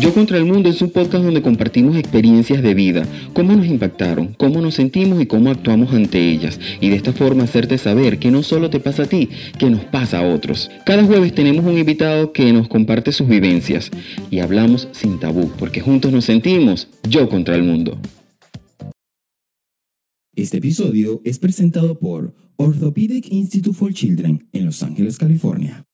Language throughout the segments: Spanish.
Yo contra el Mundo es un podcast donde compartimos experiencias de vida, cómo nos impactaron, cómo nos sentimos y cómo actuamos ante ellas. Y de esta forma hacerte saber que no solo te pasa a ti, que nos pasa a otros. Cada jueves tenemos un invitado que nos comparte sus vivencias y hablamos sin tabú, porque juntos nos sentimos yo contra el mundo. Este episodio es presentado por Orthopedic Institute for Children en Los Ángeles, California.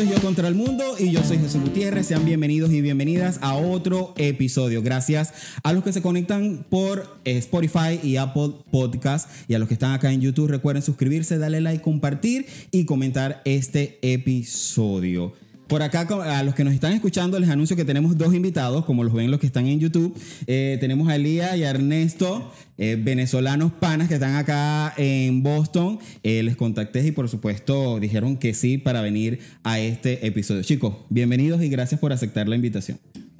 Esto es Yo contra el Mundo y yo soy Jesús Gutiérrez. Sean bienvenidos y bienvenidas a otro episodio. Gracias a los que se conectan por eh, Spotify y Apple Podcast y a los que están acá en YouTube. Recuerden suscribirse, darle like, compartir y comentar este episodio. Por acá, a los que nos están escuchando, les anuncio que tenemos dos invitados, como los ven los que están en YouTube. Eh, tenemos a Elía y a Ernesto, eh, venezolanos panas que están acá en Boston. Eh, les contacté y por supuesto dijeron que sí para venir a este episodio. Chicos, bienvenidos y gracias por aceptar la invitación.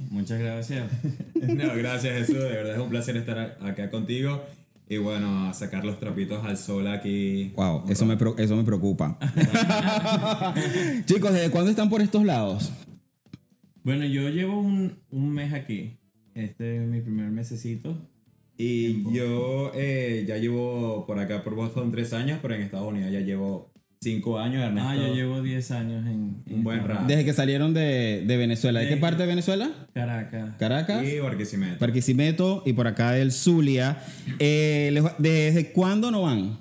Muchas gracias. Gracias Jesús, de verdad es un placer estar acá contigo. Y bueno, a sacar los trapitos al sol aquí. Wow, eso me, eso me preocupa. Chicos, ¿desde cuándo están por estos lados? Bueno, yo llevo un, un mes aquí. Este es mi primer mesecito. Y yo eh, ya llevo por acá por Boston tres años, pero en Estados Unidos ya llevo cinco años. Ernesto, Ah, yo llevo 10 años en, en un buen rato. Desde que salieron de, de Venezuela. ¿De qué De- parte de Venezuela? Caracas. Caracas. Y Barquisimeto. Barquisimeto y por acá el Zulia. Eh, ¿Desde cuándo no van?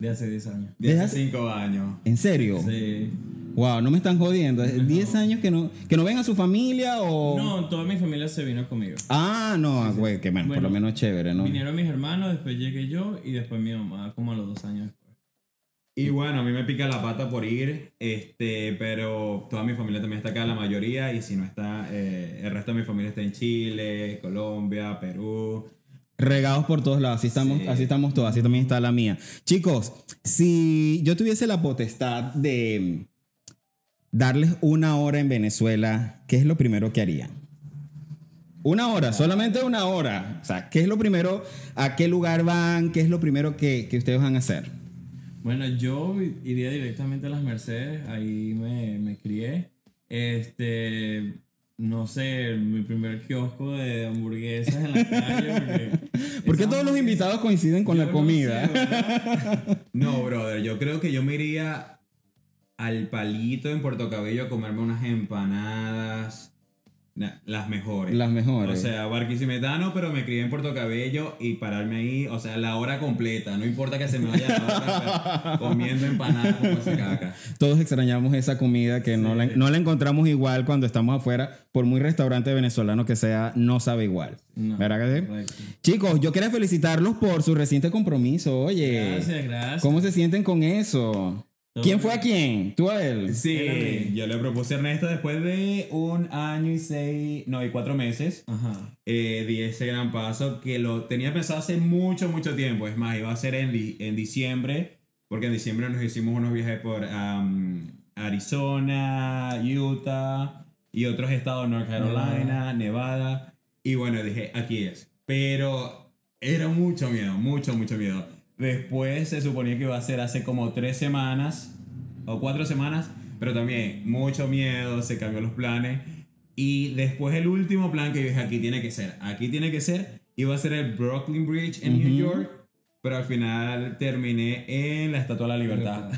De hace 10 años. Desde Deja- cinco años. ¿En serio? Sí. Wow, no me están jodiendo. ¿Desde 10 años que no, que no ven a su familia o...? No, toda mi familia se vino conmigo. Ah, no, güey, que bueno, por lo menos chévere, ¿no? Vinieron mis hermanos, después llegué yo y después mi mamá, como a los dos años. Y bueno, a mí me pica la pata por ir, este, pero toda mi familia también está acá, la mayoría, y si no está, eh, el resto de mi familia está en Chile, Colombia, Perú. Regados por todos lados, así estamos, Sí. así estamos todos, así también está la mía. Chicos, si yo tuviese la potestad de darles una hora en Venezuela, ¿qué es lo primero que harían? Una hora, solamente una hora. O sea, ¿qué es lo primero? ¿A qué lugar van? ¿Qué es lo primero que, que ustedes van a hacer? Bueno, yo iría directamente a las Mercedes, ahí me, me crié. Este, no sé, mi primer kiosco de hamburguesas en la calle. porque ¿Por qué todos los invitados coinciden con Yo la no comida? sé, ¿verdad? No, brother, yo creo que yo me iría al palito en Puerto Cabello a comerme unas empanadas, las mejores. Las mejores. O sea, barquisimetano, pero me crié en Puerto Cabello y pararme ahí, o sea, la hora completa, no importa que se me vaya la hora, comiendo empanadas como se caca. Todos extrañamos esa comida que no, la, no la encontramos igual cuando estamos afuera. Por muy restaurante venezolano que sea, no sabe igual. No, ¿Verdad que sí? Chicos, yo quería felicitarlos por su reciente compromiso. Oye, Gracias, gracias. ¿cómo se sienten con eso? ¿Quién fue a quién? ¿Tú a él? Sí, yo le propuse a Ernesto después de un año y seis, no, y cuatro meses. Ajá. eh, di ese gran paso que lo tenía pensado hace mucho, mucho tiempo. Es más, iba a ser en, di- en diciembre, porque en diciembre nos hicimos unos viajes por am, Arizona, Utah y otros estados, North Carolina, Nevada. Y bueno, dije, aquí es. Pero era mucho miedo, mucho, mucho miedo. Después se suponía que iba a ser hace como tres semanas o cuatro semanas, pero también mucho miedo, se cambió los planes. Y después el último plan que dije, aquí tiene que ser, aquí tiene que ser, iba a ser el Brooklyn Bridge en New York, pero al final terminé en la Estatua de la Libertad.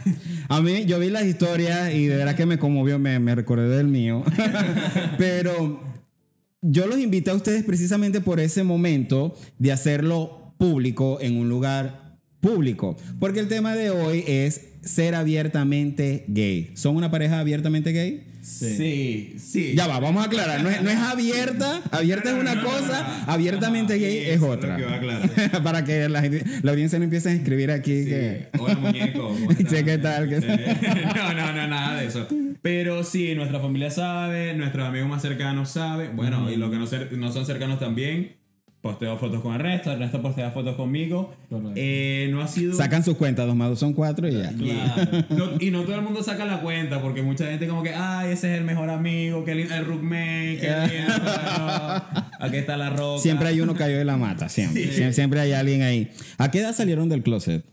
A mí, yo vi las historias y de verdad que me conmovió, me, me recordé del mío. Pero yo los invité a ustedes precisamente por ese momento de hacerlo público en un lugar público. Porque el tema de hoy es ser abiertamente gay. ¿Son una pareja abiertamente gay? Sí, sí. Ya va, vamos a aclarar. No es, no es abierta. Abierta es una cosa, abiertamente gay es otra. que a. Para que la, gente- la audiencia no empiece a escribir aquí que... Hola muñeco. ¿cómo Sí, estás? ¿qué tal? ¿Qué tal? No, no, no, nada de eso. Pero sí, nuestra familia sabe, nuestros amigos más cercanos saben, bueno, y los que no, cer- no son cercanos también. Posteo fotos con Ernesto, Ernesto postea fotos conmigo. Eh, no ha sido... Sacan sus cuentas, dos más dos son cuatro y ya. Claro. No- y no todo el mundo saca la cuenta porque mucha gente como que, ay, ese es el mejor amigo, que lindo, el roommate, que lindo, pero aquí está la roca. Siempre hay uno cayó de la mata, siempre. Sie- Siempre hay alguien ahí. ¿A qué edad salieron del closet?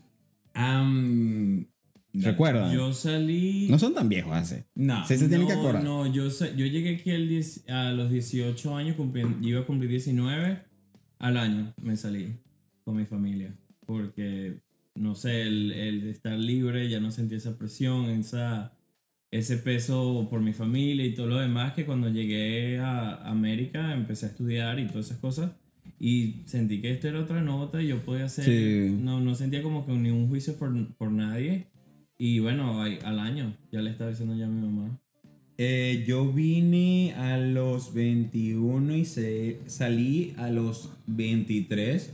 Am, ¿Recuerdan? Yo salí. No son tan viejos hace. No. Se tienen que No, acordar. No, yo, llegué aquí 10 a los 18 años, cumpli- iba a cumplir 19 al año, me salí con mi familia. Porque, no sé, el, el de estar libre, ya no sentí esa presión, esa, ese peso por mi familia y todo lo demás, que cuando llegué a América empecé a estudiar y todas esas cosas. Y sentí que esto era otra nota y yo podía hacer... Sí. No, no sentía como que ni un juicio por, por nadie. Y bueno, al año, ya le estaba diciendo ya a mi mamá. Eh, yo vine a los 21 y se, salí a los 23.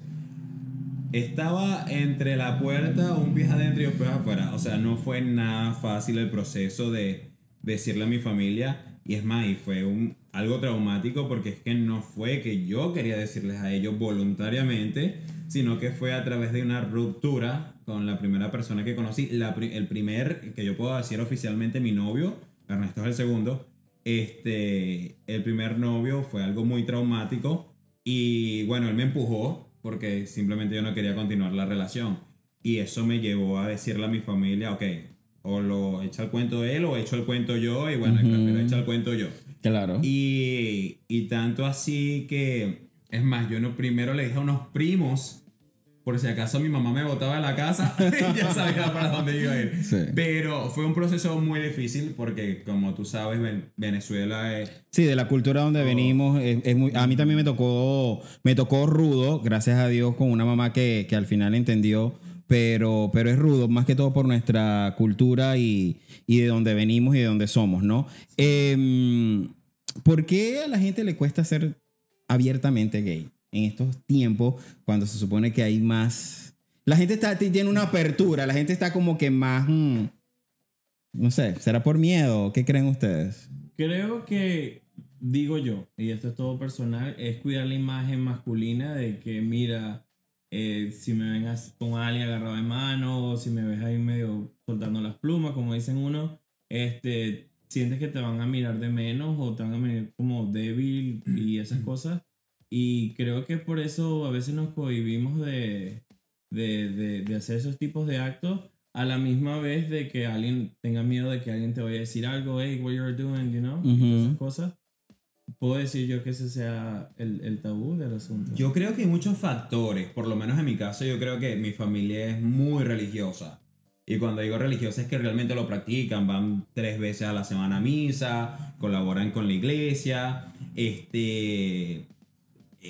Estaba entre la puerta, un pie adentro y un pie afuera. O sea, no fue nada fácil el proceso de decirle a mi familia. Y es más, y fue un, algo traumático porque es que no fue que yo quería decirles a ellos voluntariamente, sino que fue a través de una ruptura con la primera persona que conocí. La el primer, que yo puedo decir oficialmente mi novio, Ernesto es el segundo. Este, el primer novio fue algo muy traumático y bueno, él me empujó porque simplemente yo no quería continuar la relación. Y eso me llevó a decirle a mi familia, ok, o lo echa el cuento él o echo el cuento yo y bueno, Ujú. prefiero echar el cuento yo. Claro. Y, y tanto así que, es más, yo no, primero le dije a unos primos, por si acaso mi mamá me botaba de la casa, ya sabía para dónde iba a ir. Sí. Pero fue un proceso muy difícil porque, como tú sabes, Ven- Venezuela es... Sí, de la cultura donde venimos, es, es muy, a mí también me tocó, me tocó rudo, gracias a Dios, con una mamá que, que al final entendió, pero, pero es rudo, más que todo por nuestra cultura y, y de donde venimos y de donde somos, ¿no? Em, ¿Por qué a la gente le cuesta ser abiertamente gay en estos tiempos cuando se supone que hay más... La gente está, tiene una apertura, la gente está como que más... mm, no sé, ¿será por miedo? ¿Qué creen ustedes? Creo que, digo yo, y esto es todo personal, es cuidar la imagen masculina de que, mira, eh, si me ven con alguien agarrado de mano, o si me ves ahí medio soltando las plumas, como dicen uno, este, sientes que te van a mirar de menos o te van a mirar como débil y esas cosas. Y creo que por eso a veces nos cohibimos de, de, de, de hacer esos tipos de actos a la misma vez de que alguien tenga miedo de que alguien te vaya a decir algo, hey, what you're doing, you know, y Ujú. todas esas cosas. Puedo decir yo que ese sea el, el tabú del asunto. Yo creo que hay muchos factores, por lo menos en mi caso yo creo que mi familia es muy religiosa. Y cuando digo religiosa es que realmente lo practican, van tres veces a la semana a misa, colaboran con la iglesia, este,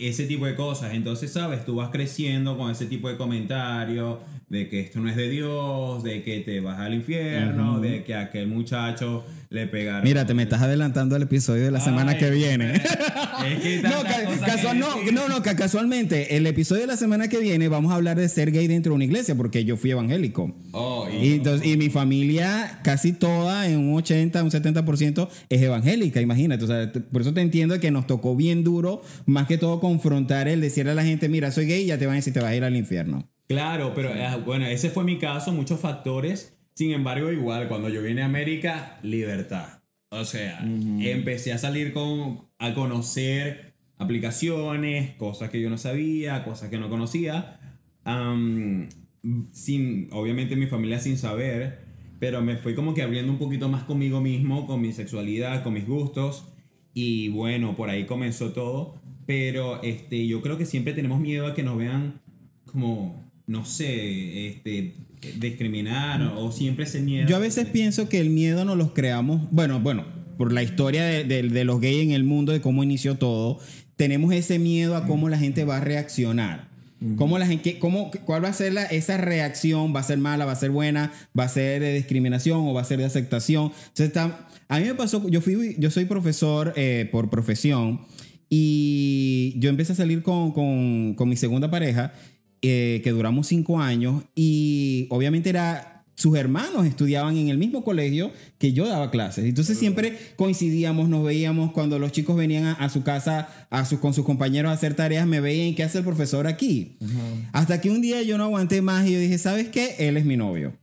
ese tipo de cosas. Entonces, sabes, tú vas creciendo con ese tipo de comentarios de que esto no es de Dios, de que te vas al infierno, de que a aquel muchacho le pegaron. Mira, te me estás adelantando al episodio de la semana que viene. Es que No, ca- que no, no, no, ca- casualmente, el episodio de la semana que viene vamos a hablar de ser gay dentro de una iglesia, porque yo fui evangélico. Oh, Y, entonces, y mi familia, casi toda, en un 80, un 70%, es evangélica, imagínate. O sea, por eso te entiendo que nos tocó bien duro, más que todo confrontar el decirle a la gente, mira, soy gay, y ya te van a decir, te vas a ir al infierno. Claro, pero eh, bueno, ese fue mi caso, muchos factores. Sin embargo, igual, cuando yo vine a América, libertad. O sea, empecé a salir con, a conocer aplicaciones, cosas que yo no sabía, cosas que no conocía. Am, sin, obviamente mi familia sin saber, pero me fui como que abriendo un poquito más conmigo mismo, con mi sexualidad, con mis gustos. Y bueno, por ahí comenzó todo. Pero este, yo creo que siempre tenemos miedo a que nos vean como, no sé, este, discriminar o, o siempre ese miedo. Yo a veces pienso que el miedo nos los creamos, bueno, bueno, por la historia de, de- de los gays en el mundo, de cómo inició todo, tenemos ese miedo a cómo la gente va a reaccionar. ¿Cómo la gente, cómo, ¿Cuál va a ser la, esa reacción? ¿Va a ser mala? ¿Va a ser buena? ¿Va a ser de discriminación o va a ser de aceptación? Entonces, está- a mí me pasó, yo, fui, yo soy profesor eh, por profesión y yo empecé a salir con, con- con mi segunda pareja, eh, que duramos cinco años, y obviamente era sus hermanos estudiaban en el mismo colegio que yo daba clases. Entonces siempre coincidíamos, nos veíamos cuando los chicos venían a, a su casa a sus, con sus compañeros a hacer tareas, me veían, ¿qué hace el profesor aquí? Hasta que un día yo no aguanté más y yo dije, ¿sabes qué? Él es mi novio.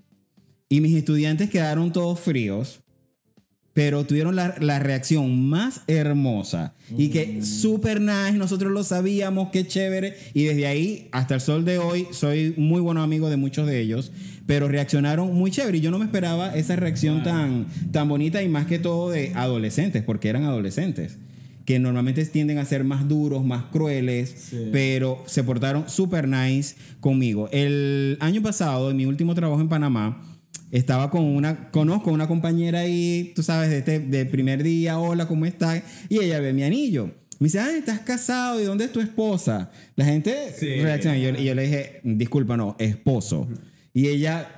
Y mis estudiantes quedaron todos fríos, pero tuvieron la, la reacción más hermosa y que súper nice, nosotros lo sabíamos, qué chévere. Y desde ahí hasta el sol de hoy soy muy buen amigo de muchos de ellos. pero reaccionaron muy chévere. Y yo no me esperaba esa reacción tan, tan bonita y más que todo de adolescentes, porque eran adolescentes. Que normalmente tienden a ser más duros, más crueles, Sí. pero se portaron súper nice conmigo. El año pasado, en mi último trabajo en Panamá, estaba con una, conozco una compañera ahí, tú sabes, de este de primer día, hola, ¿cómo estás? Y ella ve mi anillo. Me dice, ay, estás casado, ¿y dónde es tu esposa? La gente Sí. reacciona. Y yo, y yo le dije, disculpa, no, esposo. Y ella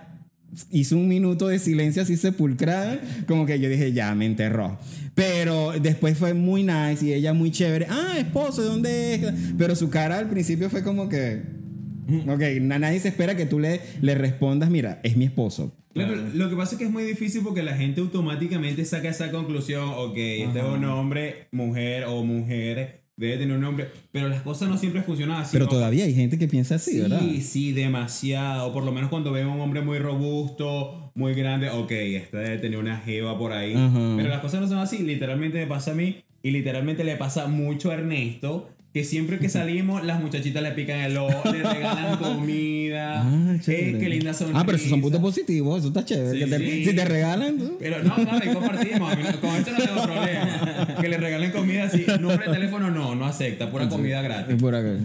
hizo un minuto de silencio así sepulcral, como que yo dije, ya, me enterró. Pero después fue muy nice y ella muy chévere. Ah, esposo, ¿de dónde es? Pero su cara al principio fue como que... Ok, na- nadie se espera que tú le, le respondas, mira, es mi esposo. Lo, que- lo que pasa es que es muy difícil porque la gente automáticamente saca esa conclusión, ok, este es un hombre, mujer o mujer, debe tener un nombre, pero las cosas no siempre funcionan así. Pero ¿no? todavía hay gente que piensa así, Sí, ¿verdad? sí, demasiado. Por lo menos cuando veo a un hombre muy robusto, muy grande, ok, este debe tener una jeva por ahí. Ajá. Pero las cosas no son así. Literalmente me pasa a mí y literalmente le pasa mucho a Ernesto. Que siempre que salimos, las muchachitas le pican el ojo, le regalan comida. Ah, eh, qué linda sonrisa. Ah, pero esos son puntos positivos, eso está chévere. Sí, que te- sí. Si te regalan, tú- Pero no, no, ahí compartimos. Con eso no tengo problema. Que le regalen comida así. Número de teléfono no, no acepta. Pura comida gratis.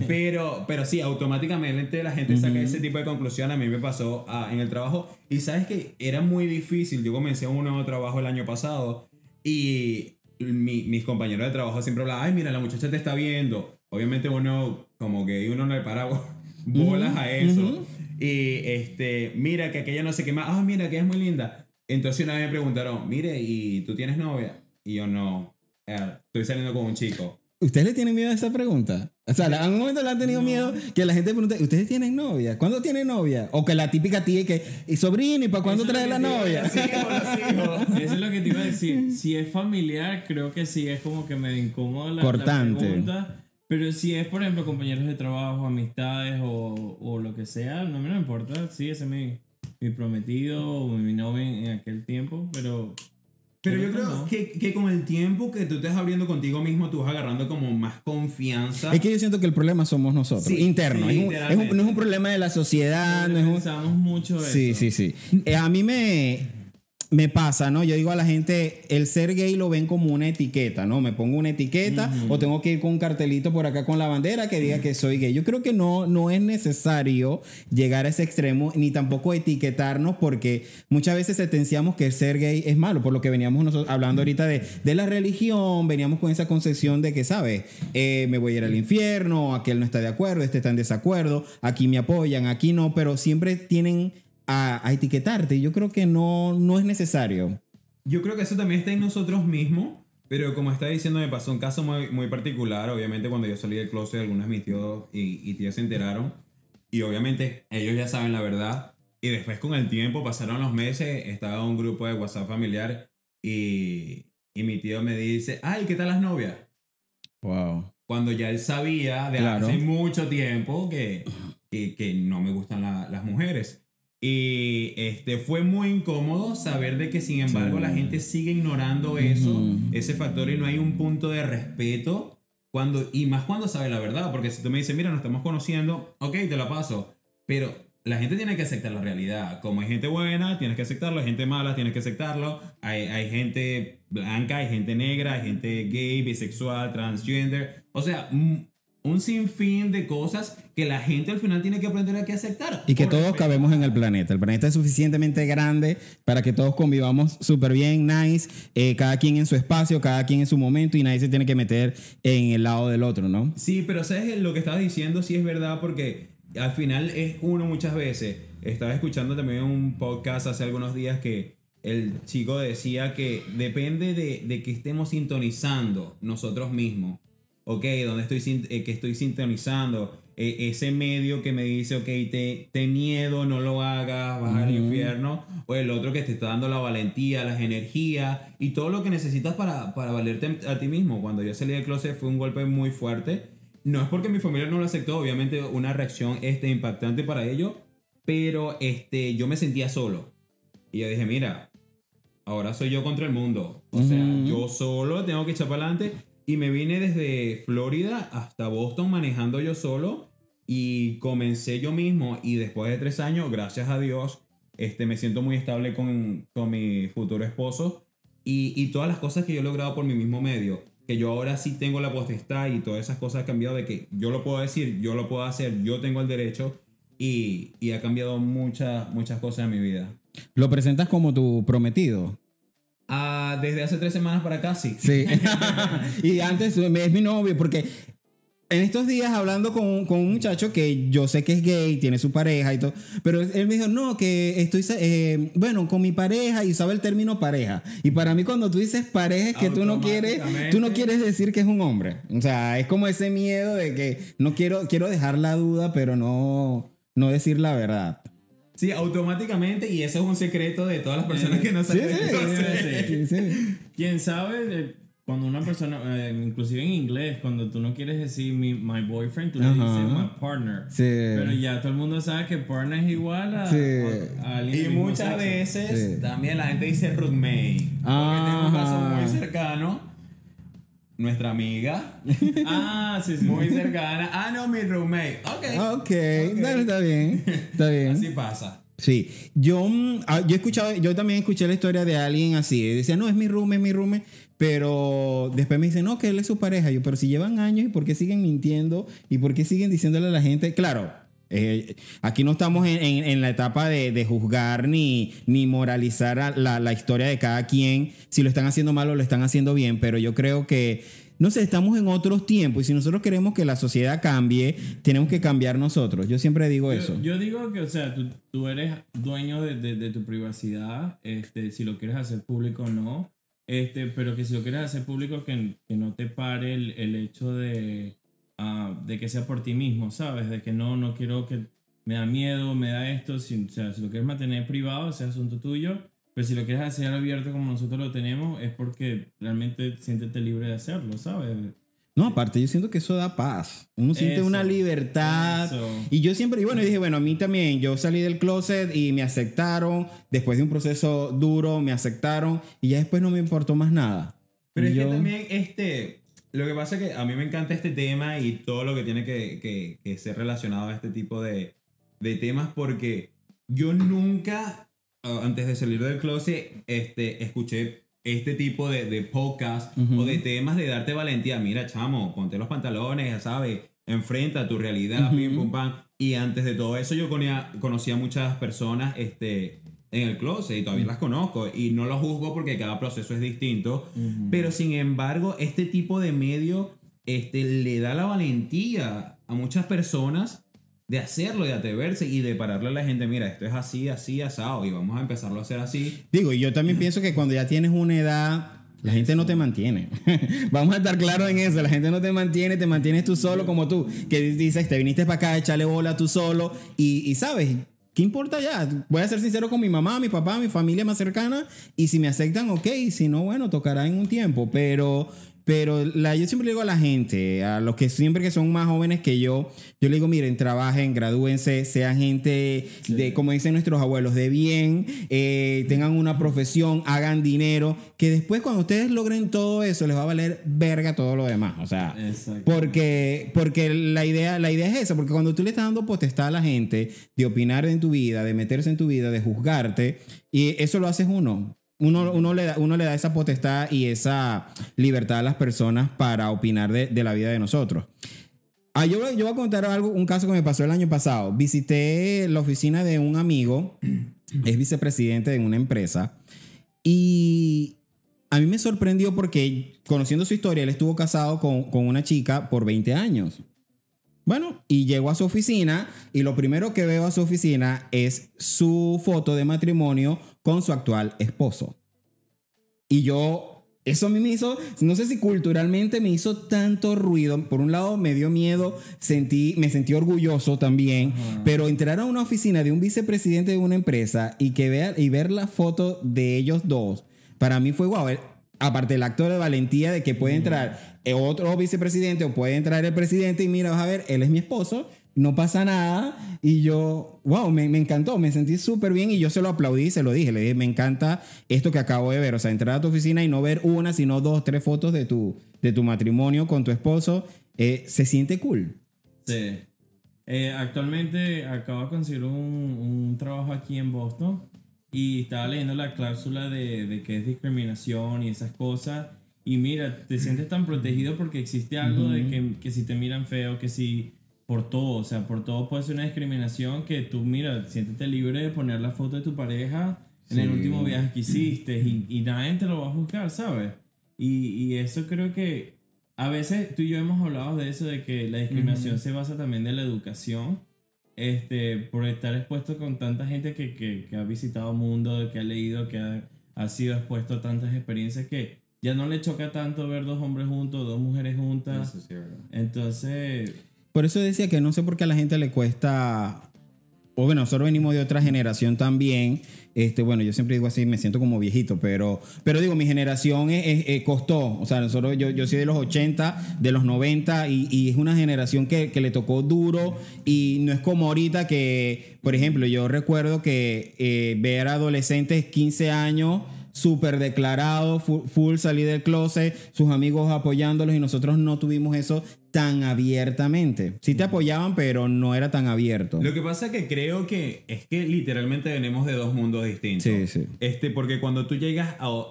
Pero, pero sí, automáticamente la gente saca ese tipo de conclusión. A mí me pasó ah, en el trabajo. Y sabes que era muy difícil. Yo comencé un nuevo trabajo el año pasado y mi- mis compañeros de trabajo siempre hablaban, ay, mira, la muchacha te está viendo. Obviamente uno, como que uno no le para bolas a eso. Y este, mira que aquella no sé qué más. Ah, mira que es muy linda. Entonces una vez me preguntaron, mire, ¿y tú tienes novia? Y yo no. eh, estoy saliendo con un chico. ¿Ustedes le tienen miedo a esa pregunta? O sea, ¿en algún momento le han tenido miedo que la gente pregunte, ¿ustedes tienen novia? ¿Cuándo tienen novia? O que la típica tía que, ¿y sobrino? ¿Y para cuándo trae la novia? decir. Eso es lo que te iba a decir. Si es familiar, creo que sí es como que medio incómodo la, Cortante. la pregunta. Pero si es, por ejemplo, compañeros de trabajo, amistades o, o lo que sea, no me importa. Sí, ese es mi, mi prometido o mi novio en, en aquel tiempo, pero... Pero yo creo no. que, que con el tiempo que tú estés abriendo contigo mismo, tú vas agarrando como más confianza. Es que yo siento que el problema somos nosotros, Sí, interno. sí, es un- es un- no es un problema de la sociedad, no es un, Pensamos mucho eso. Sí, sí, sí. Eh, a mí me, me pasa, ¿no? Yo digo a la gente, el ser gay lo ven como una etiqueta, ¿no? Me pongo una etiqueta o tengo que ir con un cartelito por acá con la bandera que diga que soy gay. Yo creo que no, no es necesario llegar a ese extremo ni tampoco etiquetarnos porque muchas veces sentenciamos que el ser gay es malo, por lo que veníamos nosotros hablando ahorita de, de la religión, veníamos con esa concepción de que, ¿sabes? Eh, me voy a ir al infierno, aquel no está de acuerdo, este está en desacuerdo, aquí me apoyan, aquí no, pero siempre tienen a, a etiquetarte. Yo creo que no, no es necesario. Yo creo que eso también está en nosotros mismos. Pero como está diciendo, me pasó un caso muy, muy particular. Obviamente, cuando yo salí del closet, algunos de mis tíos y, y tías se enteraron. Y obviamente, ellos ya saben la verdad. Y después, con el tiempo, pasaron los meses. Estaba un grupo de WhatsApp familiar. Y, y mi tío me dice: Ay, ¿qué tal las novias? Wow. Cuando ya él sabía de Claro. hace mucho tiempo que, que, que no me gustan la- las mujeres. Y este, fue muy incómodo saber de que sin embargo Sí. la gente sigue ignorando eso, ese factor y no hay un punto de respeto cuando, y más cuando sabe la verdad, porque si tú me dices, mira, nos estamos conociendo, ok, te la paso, pero la gente tiene que aceptar la realidad. Como hay gente buena, tienes que aceptarlo, hay gente mala, tienes que aceptarlo, hay, hay gente blanca, hay gente negra, hay gente gay, bisexual, transgender, o sea, un, sinfín de cosas que la gente al final tiene que aprender a que aceptar. Y que todos respeto. cabemos en el planeta. El planeta es suficientemente grande para que todos convivamos súper bien, nice, eh, cada quien en su espacio, cada quien en su momento y nadie se tiene que meter en el lado del otro, ¿no? Sí, pero sabes lo que estabas diciendo sí es verdad porque al final es uno muchas veces. Estaba escuchando también un podcast hace algunos días que el chico decía que depende de, de que estemos sintonizando nosotros mismos. Ok, donde estoy, eh, que estoy sintonizando. Eh, ese medio que me dice, ok, te, te miedo, no lo hagas, vas al Ujú. infierno. O el otro que te está dando la valentía, las energías y todo lo que necesitas para, para valerte a ti mismo. Cuando yo salí del closet fue un golpe muy fuerte. No es porque mi familia no lo aceptó, obviamente una reacción este, impactante para ellos, pero este, yo me sentía solo. Y yo dije, mira, ahora soy yo contra el mundo. O sea, Ujú. yo solo tengo que echar para adelante. Y me vine desde Florida hasta Boston manejando yo solo. Y comencé yo mismo. Y después de tres años, gracias a Dios, este, me siento muy estable con, con mi futuro esposo y, y todas las cosas que yo he logrado por mi mismo medio, que yo ahora sí tengo la potestad y todas esas cosas han cambiado de que yo lo puedo decir, yo lo puedo hacer, yo tengo el derecho y, y ha cambiado muchas, muchas cosas en mi vida. ¿Lo presentas como tu prometido? Ah, desde hace tres semanas para acá, sí. Sí. y antes es mi novio, porque en estos días hablando con, con, un muchacho que yo sé que es gay, tiene su pareja y todo, pero él me dijo, no, que estoy, eh, bueno, con mi pareja y usaba el término pareja. Y para mí cuando tú dices pareja es que tú no quieres, tú no quieres decir que es un hombre. O sea, es como ese miedo de que no quiero, quiero dejar la duda, pero no, no decir la verdad. Sí, automáticamente, y eso es un secreto de todas las personas que no saben. Sí, sí, sí, ¿Quién sabe? Cuando una persona, eh, inclusive en inglés, cuando tú no quieres decir mi, my boyfriend, tú le dices my partner. Sí. Pero ya todo el mundo sabe que partner es igual a, alguien. Y muchas veces también la gente dice roommate. Porque tengo un caso muy cercano nuestra amiga. ah, sí, sí. Muy cercana. Ah, no, mi roommate. Ok. Ok, okay. está bien. Está bien. así pasa. Sí, yo, mm, ah, yo he escuchado, yo también escuché la historia de alguien así, decía, no, es mi roommate, es mi roommate, pero después me dice, no, que él es su pareja. Yo, pero si llevan años, ¿y por qué siguen mintiendo? ¿Y por qué siguen diciéndole a la gente? Claro, eh, aquí no estamos en, en, la etapa de, de, juzgar ni, ni moralizar la, la, historia de cada quien, si lo están haciendo mal o lo están haciendo bien, pero yo creo que, no sé, estamos en otros tiempos y si nosotros queremos que la sociedad cambie, tenemos que cambiar nosotros. Yo siempre digo eso. Yo digo que, o sea, tú, tú eres dueño de, de, de, tu privacidad, este, si lo quieres hacer público o no, este, pero que si lo quieres hacer público, que, que no te pare el, el hecho de de que sea por ti mismo, ¿sabes? De que no, no quiero que me da miedo, me da esto, si, o sea, si lo quieres mantener privado, sea asunto tuyo, pero si lo quieres hacer abierto como nosotros lo tenemos, es porque realmente siéntete libre de hacerlo, ¿sabes? No, aparte yo siento que eso da paz. Uno siente una libertad. Y yo siempre, y bueno, dije, bueno, a mí también, yo salí del closet y me aceptaron, después de un proceso duro, me aceptaron y ya después no me importó más nada. Pero es que también, este, lo que pasa es que a mí me encanta este tema y todo lo que tiene que, que, que ser relacionado a este tipo de, de, temas porque yo nunca, antes de salir del closet, este, escuché este tipo de, de podcast o de temas de darte valentía. Mira, chamo, ponte los pantalones, ya sabes, enfrenta tu realidad, pim, pum, pam. Y antes de todo eso yo conocía, conocía muchas personas este, en el closet y todavía las conozco y no lo juzgo porque cada proceso es distinto, pero sin embargo este tipo de medio este, le da la valentía a muchas personas de hacerlo, de atreverse y de pararle a la gente, mira, esto es así, así, asado y vamos a empezarlo a hacer así. Digo, y yo también pienso que cuando ya tienes una edad... La gente no te mantiene. Vamos a estar claros en eso. La gente no te mantiene, te mantienes tú solo como tú. Que dices, te viniste para acá, echarle bola tú solo. Y, y sabes, ¿Qué importa ya? Voy a ser sincero con mi mamá, mi papá, mi familia más cercana. Y si me aceptan, ok. Si no, bueno, tocará en un tiempo. Pero pero la, yo siempre le digo a la gente, a los que siempre que son más jóvenes que yo, yo le digo, miren, trabajen, gradúense, sean gente de, como dicen nuestros abuelos, de bien, eh, tengan una profesión, hagan dinero, que después cuando ustedes logren todo eso, les va a valer verga todo lo demás. O sea, porque, porque la, idea, la idea es esa, porque cuando tú le estás dando potestad a la gente de opinar en tu vida, de meterse en tu vida, de juzgarte, y eso lo haces uno uno, uno, le da, uno le da esa potestad y esa libertad a las personas para opinar de, de la vida de nosotros. Ah, yo, yo voy a contar algo, un caso que me pasó el año pasado. Visité la oficina de un amigo, es vicepresidente de una empresa, y a mí me sorprendió porque, conociendo su historia, él estuvo casado con, con una chica por 20 años. Bueno, y llego a su oficina y lo primero que veo a su oficina es su foto de matrimonio con su actual esposo. Y yo, eso a mí me hizo, no sé si culturalmente me hizo tanto ruido. Por un lado me dio miedo, sentí, me sentí orgulloso también, pero entrar a una oficina de un vicepresidente de una empresa y, que vea, y ver la foto de ellos dos, para mí fue guau. Aparte del acto de valentía de que puede entrar otro vicepresidente o puede entrar el presidente y mira, vas a ver, él es mi esposo no pasa nada. Y yo, wow, me, encantó, me sentí súper bien y yo se lo aplaudí, se lo dije, le dije, me encanta esto que acabo de ver. O sea, entrar a tu oficina y no ver una, sino dos, tres fotos de tu, de tu matrimonio con tu esposo, eh, se siente cool. Sí. Eh, actualmente acabo de conseguir un, un trabajo aquí en Boston y estaba leyendo la cláusula de, de que es discriminación y esas cosas. Y mira, te sientes tan protegido porque existe algo de que, que si te miran feo, que si por todo, o sea, por todo puede ser una discriminación que tú, mira, siéntete libre de poner la foto de tu pareja en el último viaje que hiciste y, y nadie te lo va a juzgar, ¿sabes? Y, y eso creo que a veces tú y yo hemos hablado de eso, de que la discriminación se basa también en la educación, este, por estar expuesto con tanta gente que, que, que ha visitado el mundo, que ha leído, que ha, ha sido expuesto a tantas experiencias que ya no le choca tanto ver dos hombres juntos, dos mujeres juntas. Eso sí, verdad. Entonces, Por eso decía que no sé por qué a la gente le cuesta. O bueno, nosotros venimos de otra generación también. Este, bueno, yo siempre digo así, me siento como viejito, pero, pero digo, mi generación es- es- eh, costó. O sea, nosotros, yo, yo soy de los 80, de los 90, y, y es una generación que, que le tocó duro. Y no es como ahorita que, por ejemplo, yo recuerdo que eh, ver adolescentes 15 años súper declarado, fu- full, salir del closet, sus amigos apoyándolos y nosotros no tuvimos eso tan abiertamente. Sí te apoyaban, pero no era tan abierto. Lo que pasa es que creo que es que literalmente venimos de dos mundos distintos. Sí, sí. Este, porque cuando tú llegas a,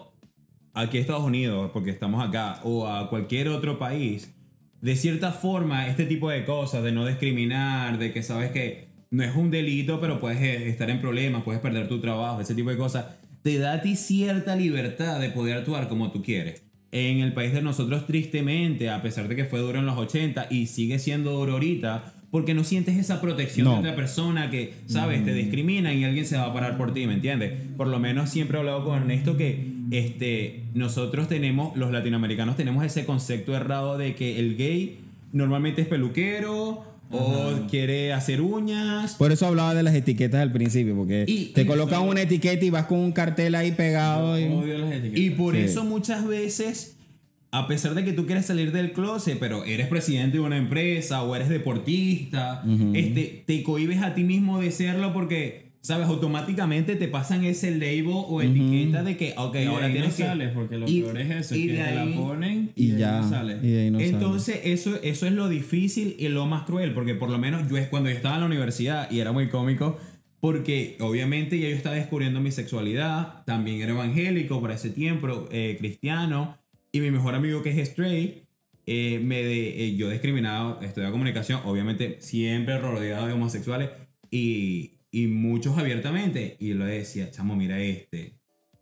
aquí a Estados Unidos, porque estamos acá, o a cualquier otro país, de cierta forma, este tipo de cosas, de no discriminar, de que sabes que no es un delito, pero puedes eh, estar en problemas, puedes perder tu trabajo, ese tipo de cosas, te da a ti cierta libertad de poder actuar como tú quieres. En el país de nosotros, tristemente, a pesar de que fue duro en los 80 y sigue siendo duro ahorita, porque no sientes esa protección No. de otra persona que, sabes, te discriminan y alguien se va a parar por ti, ¿me entiendes? Por lo menos siempre he hablado con Ernesto que este, nosotros tenemos, los latinoamericanos tenemos ese concepto errado de que el gay normalmente es peluquero o quiere hacer uñas. Por eso hablaba de las etiquetas al principio, porque Y- te y colocan una etiqueta y vas con un cartel ahí pegado. y- odio las etiquetas. Y por Sí. eso muchas veces, a pesar de que tú quieres salir del closet, pero eres presidente de una empresa o eres deportista, este, te cohibes a ti mismo de serlo porque, sabes, automáticamente te pasan ese label o etiqueta de que, ok, Y de ahora ahí tienes no que... sales, porque lo y- peor es eso, y que de te la ahí- ponen y de ahí ya. no sales. y de ahí no sale. Entonces, eso, eso es lo difícil y lo más cruel, porque por lo menos yo es cuando yo estaba en la universidad y era muy cómico, porque obviamente ya yo estaba descubriendo mi sexualidad, también era evangélico por ese tiempo, eh, cristiano, y mi mejor amigo que es straight, eh, me de, eh, yo discriminado, estudiaba comunicación, obviamente siempre rodeado de homosexuales y, y muchos abiertamente, y le decía, chamo, mira este.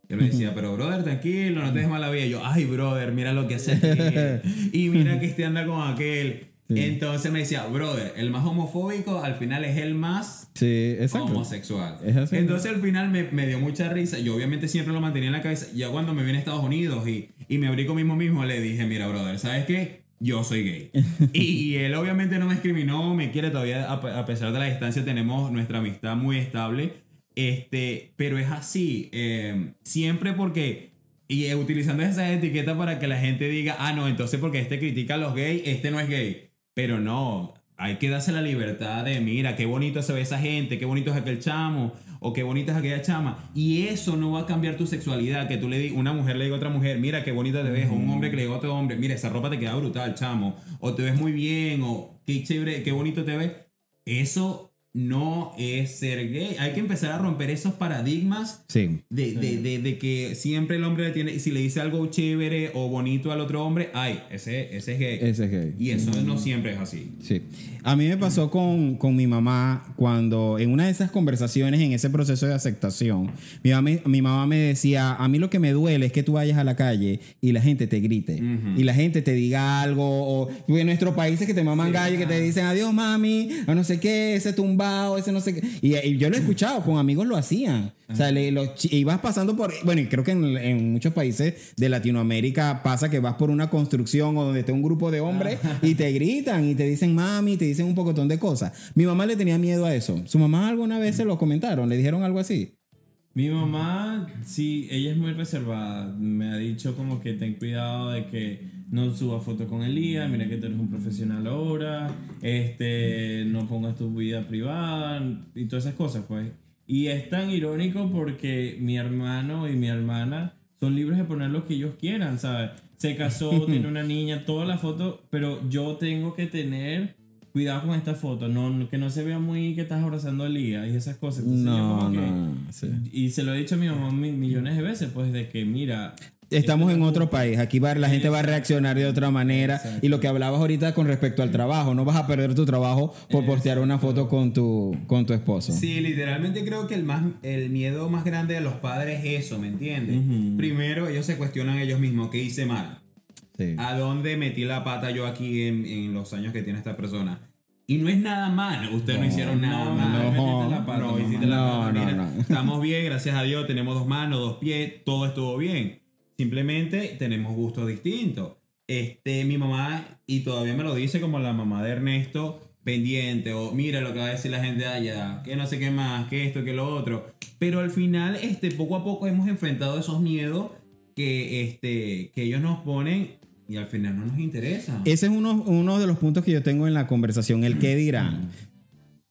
Yo le decía, pero brother, tranquilo, no te des mala vida. Y yo, ay, brother, mira lo que hace aquel. Y mira que este anda con aquel. Entonces me decía, brother, el más homofóbico al final es el más Sí, homosexual. Entonces al final me, me dio mucha risa. Yo obviamente siempre lo mantenía en la cabeza. Ya cuando me vine a Estados Unidos y, y me abrí conmigo mismo, le dije, mira, brother, ¿sabes qué? Yo soy gay. y, él obviamente no me discriminó, me quiere todavía, a, pe- a pesar de la distancia, tenemos nuestra amistad muy estable. Este, pero es así, eh, siempre porque, y eh, utilizando esa etiqueta para que la gente diga, ah, no, entonces porque este critica a los gays, este no es gay. Pero no, hay que darse la libertad de, mira, qué bonito se ve esa gente, qué bonito es aquel chamo, o qué bonita es aquella chama. Y eso no va a cambiar tu sexualidad, que tú le digas, una mujer le diga a otra mujer, mira, qué bonita te ves, o un hombre que le diga a otro hombre, mira, esa ropa te queda brutal, chamo, o te ves muy bien, o qué chévere, qué bonito te ves. Eso no es ser gay. Hay que empezar a romper esos paradigmas Sí. de, de, de, de que siempre el hombre le tiene, si le dice algo chévere o bonito al otro hombre, ay, ese, ese es gay. Ese es gay. Y eso no siempre es así. Sí. A mí me pasó con, con mi mamá cuando en una de esas conversaciones, en ese proceso de aceptación, mi mamá, mi mamá me decía, a mí lo que me duele es que tú vayas a la calle y la gente te grite y la gente te diga algo, o en nuestros países que te maman gallo y que te dicen adiós mami, o no sé qué, ese tumbado, ese no sé qué. Y, y yo lo he escuchado, con amigos lo hacían. O sea, le- los chi- ibas pasando por, bueno, y creo que en, en muchos países de Latinoamérica pasa que vas por una construcción o donde está un grupo de hombres y te gritan y te dicen mami, te dicen un pocotón de cosas. Mi mamá le tenía miedo a eso. ¿Su mamá alguna vez se lo comentaron? ¿Le dijeron algo así? Mi mamá, sí, ella es muy reservada. Me ha dicho como que ten cuidado de que no subas fotos con Elías, mira que tú eres un profesional ahora, este, no pongas tu vida privada y todas esas cosas, pues. Y es tan irónico porque mi hermano y mi hermana son libres de poner lo que ellos quieran, ¿sabes? Se casó, tiene una niña, todas las fotos, pero yo tengo que tener cuidado con esta foto, no, que no se vea muy que estás abrazando a Lía y esas cosas. Entonces, yo No, como que- no. sí. Y se lo he dicho a mi mamá mi- millones de veces, pues de que mira. Estamos en otro país, aquí va, la gente va a reaccionar de otra manera. Exacto. Y lo que hablabas ahorita con respecto al trabajo, no vas a perder tu trabajo por postear una foto con tu, con tu esposo. Sí, literalmente creo que el, más, el miedo más grande de los padres es eso, ¿me entiendes? Primero, ellos se cuestionan ellos mismos, ¿qué hice mal? Sí. ¿A dónde metí la pata yo aquí en, en los años que tiene esta persona? Y no es nada mal, ustedes no, hicieron nada no, mal. no, metiste la pata, no, la pata, mira, no. Estamos bien, gracias a Dios, tenemos dos manos, dos pies, todo estuvo bien. Simplemente tenemos gustos distintos. Este, mi mamá, y todavía me lo dice como la mamá de Ernesto, pendiente, o mira lo que va a decir la gente de allá, que no sé qué más, que esto, que lo otro. Pero al final, este, poco a poco hemos enfrentado esos miedos que, este, que ellos nos ponen y al final no nos interesa. Ese es uno, uno de los puntos que yo tengo en la conversación, el qué dirán.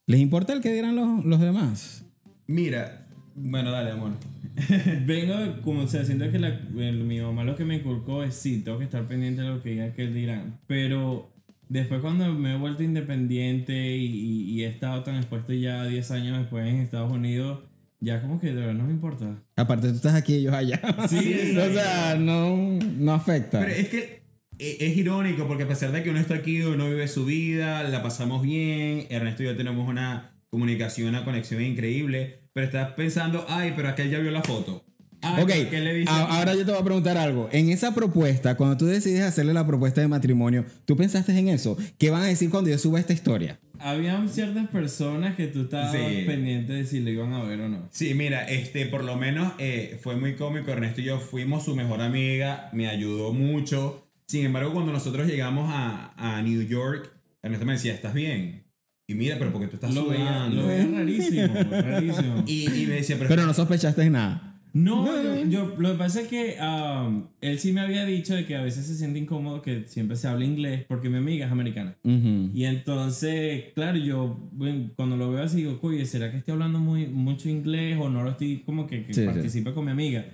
¿Les importa el qué dirán los, los demás? Mira, bueno, dale, amor. Vengo, como o sea, siento que la- el- mi mamá lo que me inculcó es sí, tengo que estar pendiente de lo que diga que él dirán. Pero después cuando me he vuelto independiente y, y- y he estado tan expuesto ya 10 años después en Estados Unidos, ya como que de verdad no me importa. Aparte, tú estás aquí y ellos allá. Sí, o sea, no, no afecta. Pero es que e- es irónico porque a pesar de que uno está aquí, uno vive su vida, la pasamos bien, Ernesto y yo tenemos una comunicación, una conexión increíble, pero estás pensando, ay, pero aquel ya vio la foto. Ay, Ok, pero ¿qué le dice? a- ahora yo te voy a preguntar algo. En esa propuesta, cuando tú decides hacerle la propuesta de matrimonio, ¿tú pensaste en eso? ¿Qué van a decir cuando yo suba esta historia? Habían ciertas personas que tú estabas Sí. pendiente de si lo iban a ver o no. Sí, mira, este, por lo menos eh, fue muy cómico. Ernesto y yo fuimos su mejor amiga, me ayudó mucho. Sin embargo, cuando nosotros llegamos a, a New York, Ernesto me decía, ¿estás bien? Y mira, pero porque tú estás Lo veía, sudando. lo veía rarísimo, rarísimo. Y, y me decía, pero, Pero no sospechaste nada. No, yo, yo- lo que pasa es que um, él sí me había dicho de que a veces se siente incómodo que siempre se habla inglés porque mi amiga es americana. Ujú. Y entonces, claro, yo bueno, cuando lo veo así digo, oye, ¿será que estoy hablando muy, mucho inglés o no lo estoy como que, que Sí, sí. participe con mi amiga?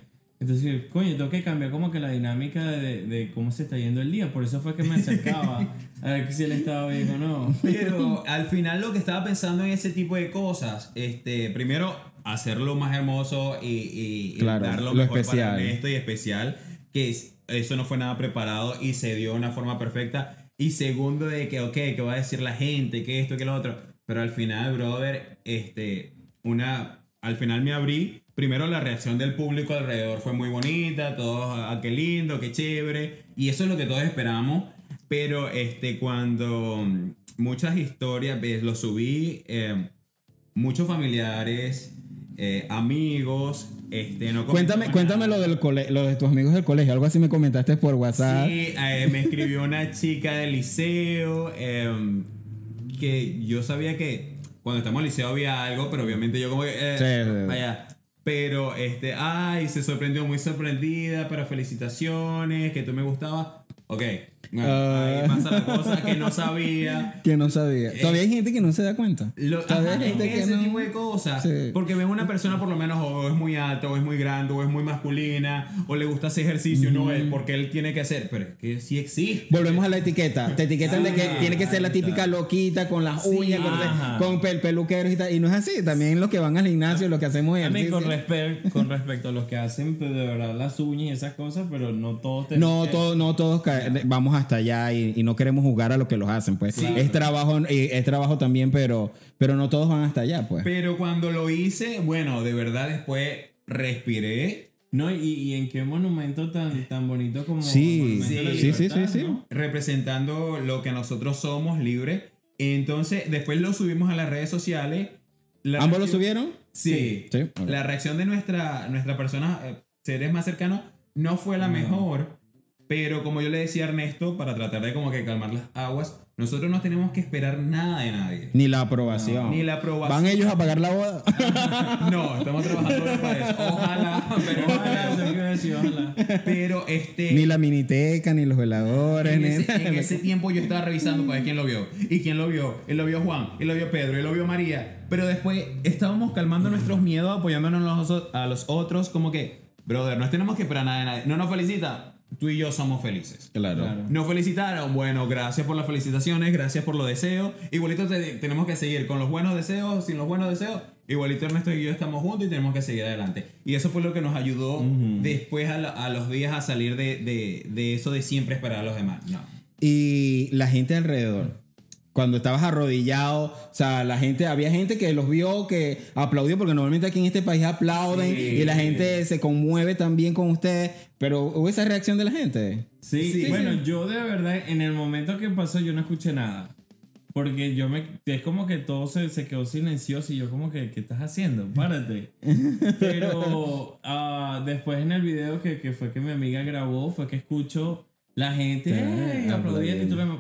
Entonces, coño, tengo que cambiar como que la dinámica de, de cómo se está yendo el día. Por eso fue que me acercaba a ver si él estaba bien o no. Pero al final lo que estaba pensando en ese tipo de cosas, este, primero hacerlo más hermoso y, y- y Claro, dar lo, lo mejor especial. para Ernesto y especial, que es- eso no fue nada preparado y se dio de una forma perfecta. Y segundo de que, ok, ¿qué va a decir la gente? Que esto, que lo otro. Pero al final, brother, este, una, al final me abrí. Primero la reacción del público alrededor fue muy bonita, todos, ah, qué lindo, qué chévere. Y eso es lo que todos esperamos. Pero este, cuando mm, muchas historias, ves, lo subí, eh, muchos familiares, eh, amigos, este, no Cuéntame, cuéntame lo, del cole- lo de tus amigos del colegio. Algo así me comentaste por WhatsApp. Sí, eh, me escribió una chica del liceo em, que yo sabía que cuando estamos en el liceo había algo, pero obviamente yo como que... eh, Sí, sí, sí. vaya. Pero, este, ay, se sorprendió, muy sorprendida, pero felicitaciones, que tú me gustabas. Ok, bueno, Ah. ahí pasa la cosa que no sabía. Que no sabía. Todavía hay gente que no se da cuenta. Lo, Todavía ajá, hay gente es que ese no- tipo de cosas. Sí. Porque ven una persona por lo menos o es muy alta, o es muy grande, o es muy masculina, o le gusta hacer ejercicio, no es porque él tiene que hacer. Pero es que sí existe. Volvemos a la etiqueta. Te etiquetan de que Ah, tiene que ser la típica loquita con las uñas, con, ajá. con pel- peluqueros y tal. Y no es así. También los que van al gimnasio, los que hacemos A mí ejercicio. con, respe- con respecto a los que hacen pues, de verdad las uñas y esas cosas, pero no todos te- No, eh, todo, no todos ca- vamos hasta allá y, y no queremos jugar a lo que los hacen, pues. Es trabajo, es trabajo también, pero, pero no todos van hasta allá, pues. Pero cuando lo hice, bueno, de verdad después respiré. No, y, y en qué monumento tan, tan bonito como Sí, de la sí, sí, sí, Libertad, sí, sí. ¿no? representando lo que nosotros somos libres. Entonces, después lo subimos a las redes sociales. La ¿Ambos lo subieron? Sí. Sí, ok. La reacción de nuestra, nuestra persona, eh, seres más cercanos, no fue la mejor. Pero como yo le decía a Ernesto, para tratar de como que calmar las aguas, nosotros no tenemos que esperar nada de nadie. Ni la aprobación. Ni la aprobación. ¿Van ellos a pagar la boda? No, estamos trabajando para eso. Ojalá, pero Ojalá, decir, ojalá. Pero este. ni la miniteca, ni los veladores. En ni ese, en ese tiempo yo estaba revisando para ver quién lo vio. ¿Y quién lo vio? Él lo vio Juan, él lo vio Pedro, él lo vio María. Pero después estábamos calmando nuestros miedos, apoyándonos a los otros, como que, brother, no tenemos que esperar nada de nadie. No nos felicita. Tú y yo somos felices. Claro. Claro. Nos felicitaron, bueno, gracias por las felicitaciones, gracias por los deseos. Igualito te- tenemos que seguir con los buenos deseos, sin los buenos deseos. Igualito Ernesto y yo estamos juntos y tenemos que seguir adelante. Y eso fue lo que nos ayudó después a, la- a los días a salir de, de- de eso de siempre esperar a los demás. No. Y la gente alrededor. Cuando estabas arrodillado, o sea, la gente, había gente que los vio, que aplaudió, porque normalmente aquí en este país aplauden Sí. y la gente se conmueve también con ustedes, pero hubo esa reacción de la gente. Sí, Sí. bueno, yo de verdad, en el momento que pasó, yo no escuché nada. Porque yo me. Es como que todo se, se quedó silencioso y yo, como que, ¿qué estás haciendo? Párate. Pero ah, después en el video que, que fue que mi amiga grabó, fue que escucho la gente le-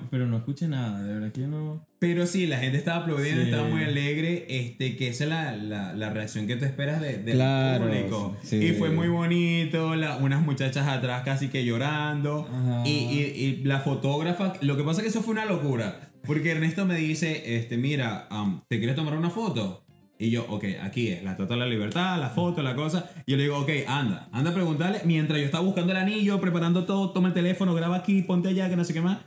Pero no escuché nada, de verdad que no. Pero sí, la gente estaba aplaudiendo, Sí. estaba muy alegre, este, que esa es la, la, la reacción que tú esperas de- del Claro, público. sí. Y fue muy bonito, la- unas muchachas atrás casi que llorando. Y, y- y la fotógrafa, lo que pasa es que eso fue una locura, porque Ernesto me dice, este, mira, am, ¿te quieres tomar una foto? Y yo, ok, aquí es, la Estatua de la Libertad, la foto, la cosa. Y yo le digo, ok, anda, anda a preguntarle. Mientras yo estaba buscando el anillo, preparando todo, toma el teléfono, graba aquí, ponte allá, que no sé qué más.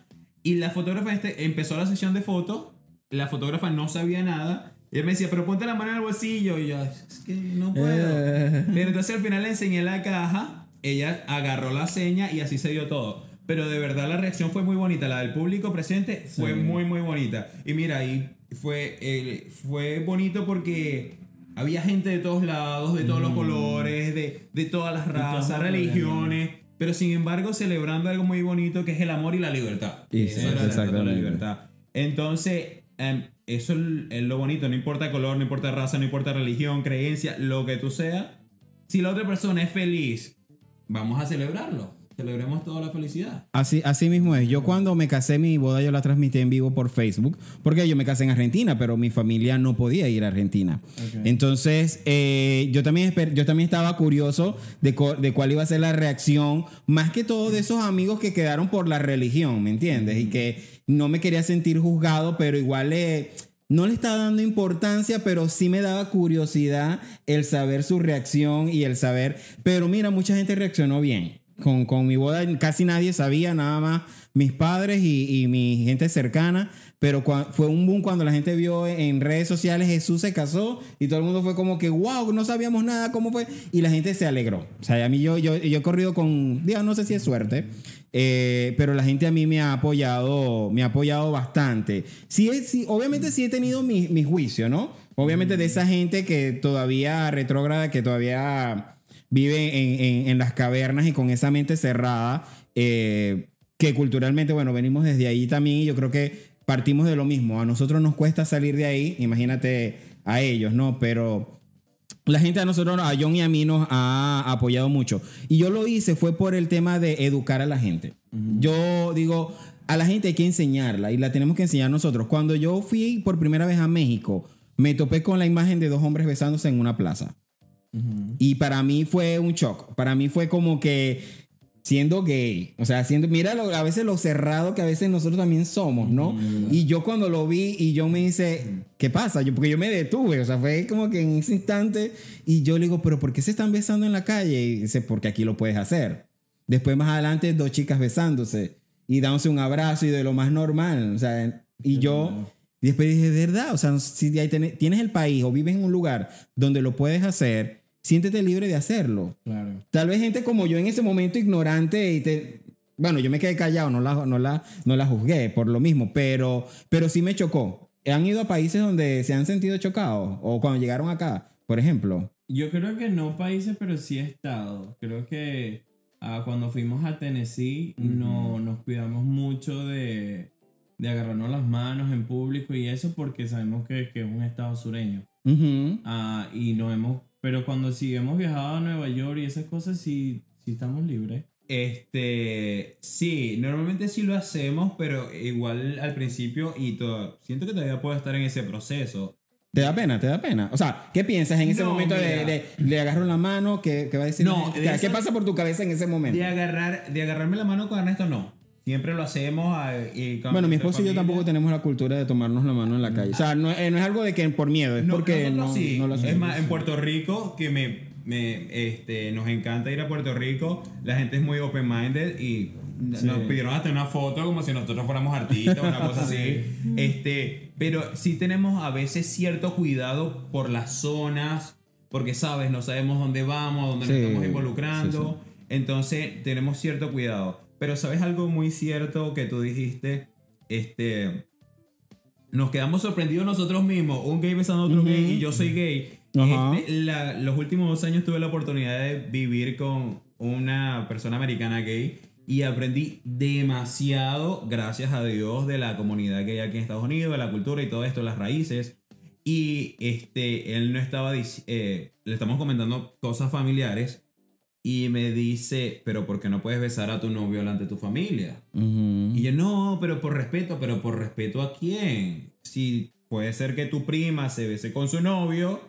Y la fotógrafa este empezó la sesión de fotos. La fotógrafa no sabía nada. Y él me decía, pero ponte la mano en el bolsillo. Y yo, es que no puedo. Eh. Pero entonces al final le enseñé la caja. Ella agarró la seña y así se dio todo. Pero de verdad la reacción fue muy bonita. La del público presente fue Sí. muy, muy bonita. Y mira, ahí fue, eh, fue bonito porque había gente de todos lados, de todos los colores, de, de todas las razas, religiones. Pero sin embargo, celebrando algo muy bonito que es el amor y la libertad. Y Eso sí, era la exactamente. libertad. Entonces, em, eso es es lo bonito. No importa color, no importa raza, no importa religión, creencia, lo que tú seas. Si la otra persona es feliz, vamos a celebrarlo. Celebremos toda la felicidad. Así, así mismo es. Yo cuando me casé, mi boda yo la transmití en vivo por Facebook, porque yo me casé en Argentina, pero mi familia no podía ir a Argentina. Entonces, eh, yo, también yo también estaba curioso de, cuál iba a ser la reacción, más que todo de esos amigos que quedaron por la religión, ¿me entiendes? Y que no me quería sentir juzgado, pero igual le... No le estaba dando importancia, pero sí me daba curiosidad el saber su reacción y el saber. Pero mira, mucha gente reaccionó bien. Con, con mi boda casi nadie sabía, nada más mis padres y, y mi gente cercana. Pero cua- fue un boom cuando la gente vio en redes sociales Jesús se casó y todo el mundo fue como que, wow, no sabíamos nada, ¿cómo fue? Y la gente se alegró. O sea, a mí yo, yo, yo he corrido con, digo, no sé si es suerte, eh, pero la gente a mí me ha apoyado, me ha apoyado bastante. Sí, es- sí, obviamente sí he tenido mi, mi juicio, ¿no? Obviamente de esa gente que todavía retrógrada, que todavía vive en, en- en las cavernas y con esa mente cerrada, eh, que culturalmente, bueno, venimos desde ahí también y yo creo que partimos de lo mismo. A nosotros nos cuesta salir de ahí, imagínate a ellos, ¿no? Pero la gente a nosotros, a John y a mí nos ha apoyado mucho. Y yo lo hice fue por el tema de educar a la gente. Yo digo, a la gente hay que enseñarla y la tenemos que enseñar nosotros. Cuando yo fui por primera vez a México, me topé con la imagen de dos hombres besándose en una plaza. Y para mí fue un shock. Para mí fue como que siendo gay, o sea, siendo, mira lo- a veces lo cerrado que a veces nosotros también somos, ¿no? Y yo cuando lo vi y yo me dice, ¿qué pasa? Yo, porque yo me detuve, o sea, fue como que en ese instante y yo le digo, pero ¿por qué se están besando en la calle? Y dice, porque aquí lo puedes hacer. Después más adelante dos chicas besándose y dándose un abrazo y de lo más normal, o sea, y yo... Y después dije, verdad, o sea, si ahí tiene- tienes el país o vives en un lugar donde lo puedes hacer, siéntete libre de hacerlo. Claro. Tal vez gente como yo en ese momento ignorante y te... Bueno, yo me quedé callado, no la, no la, no la juzgué por lo mismo, pero, pero sí me chocó. ¿Han ido a países donde se han sentido chocados? O cuando llegaron acá, por ejemplo. Yo creo que no países, pero sí estados. Creo que ah, cuando fuimos a Tennessee no, nos cuidamos mucho de, de agarrarnos las manos en público y eso porque sabemos que, que es un estado sureño. Ujú. Ah, y no hemos, pero cuando sí hemos viajado a Nueva York y esas cosas, sí, sí estamos libres. Este, sí, normalmente sí lo hacemos, pero igual al principio y todo, siento que todavía puedo estar en ese proceso. ¿Te da pena? ¿Te da pena? O sea, ¿qué piensas en ese No, momento de, de- le agarro la mano? ¿Qué, qué va a decir? No, de ¿Qué, esa- pasa por tu cabeza en ese momento? De agarrar, de agarrarme la mano con Ernesto, no. Siempre lo hacemos. ah, y Bueno, mi esposo y yo familia. tampoco tenemos la cultura de tomarnos la mano en la calle. O sea, no, eh, no es algo de que por miedo, es No, porque no, sí. no lo es hacemos. más, en Puerto Rico, que me me, este, nos encanta ir a Puerto Rico, la gente es muy open-minded y nos pidieron hasta una foto como si nosotros fuéramos artistas o una cosa así. Este, pero sí tenemos a veces cierto cuidado por las zonas, porque sabes, no sabemos dónde vamos, dónde nos Sí, estamos involucrando. sí, Entonces tenemos cierto cuidado. Pero sabes algo muy cierto que tú dijiste, este, nos quedamos sorprendidos nosotros mismos, un gay besando a otro Ujú. gay y yo soy gay. Este, la- los últimos dos años tuve la oportunidad de vivir con una persona americana gay y aprendí demasiado, gracias a Dios, de la comunidad gay aquí en Estados Unidos, de la cultura y todo esto, las raíces. Y este, él no estaba, eh, le estamos comentando cosas familiares y me dice, pero ¿por qué no puedes besar a tu novio delante de tu familia? Y yo, no, pero por respeto, pero por respeto a quién. Si puede ser que tu prima se bese con su novio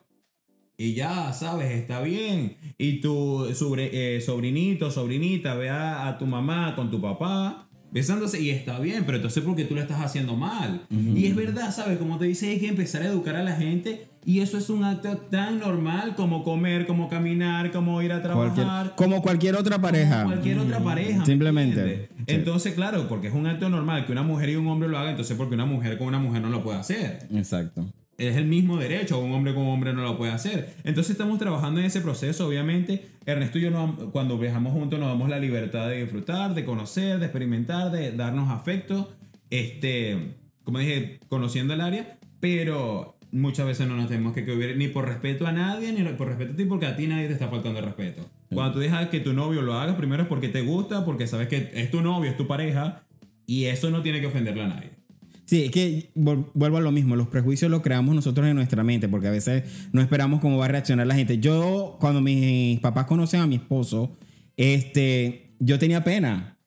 y ya, sabes, está bien. Y tu sobre- eh, sobrinito, sobrinita, vea a tu mamá con tu papá besándose y está bien, pero entonces porque tú lo estás haciendo mal. Y es verdad, ¿sabes? Como te dice, hay que empezar a educar a la gente y eso es un acto tan normal como comer, como caminar, como ir a Cualquier- trabajar. como cualquier otra pareja. Como cualquier otra pareja. ¿me Simplemente. Sí. Entonces, claro, porque es un acto normal que una mujer y un hombre lo hagan, entonces porque una mujer con una mujer no lo puede hacer. Exacto. Es el mismo derecho, un hombre con un hombre no lo puede hacer. Entonces estamos trabajando en ese proceso, obviamente. Ernesto y yo cuando viajamos juntos nos damos la libertad de disfrutar, de conocer, de experimentar, de darnos afecto, este, como dije, conociendo el área, pero muchas veces no nos tenemos que cubrir ni por respeto a nadie, ni por respeto a ti, porque a ti nadie te está faltando el respeto. Cuando tú dejas que tu novio lo haga, primero es porque te gusta, porque sabes que es tu novio, es tu pareja, y eso no tiene que ofenderle a nadie. Sí, es que vuelvo a lo mismo, los prejuicios los creamos nosotros en nuestra mente, porque a veces no esperamos cómo va a reaccionar la gente. Yo, cuando mis papás conocen a mi esposo, este, yo tenía pena,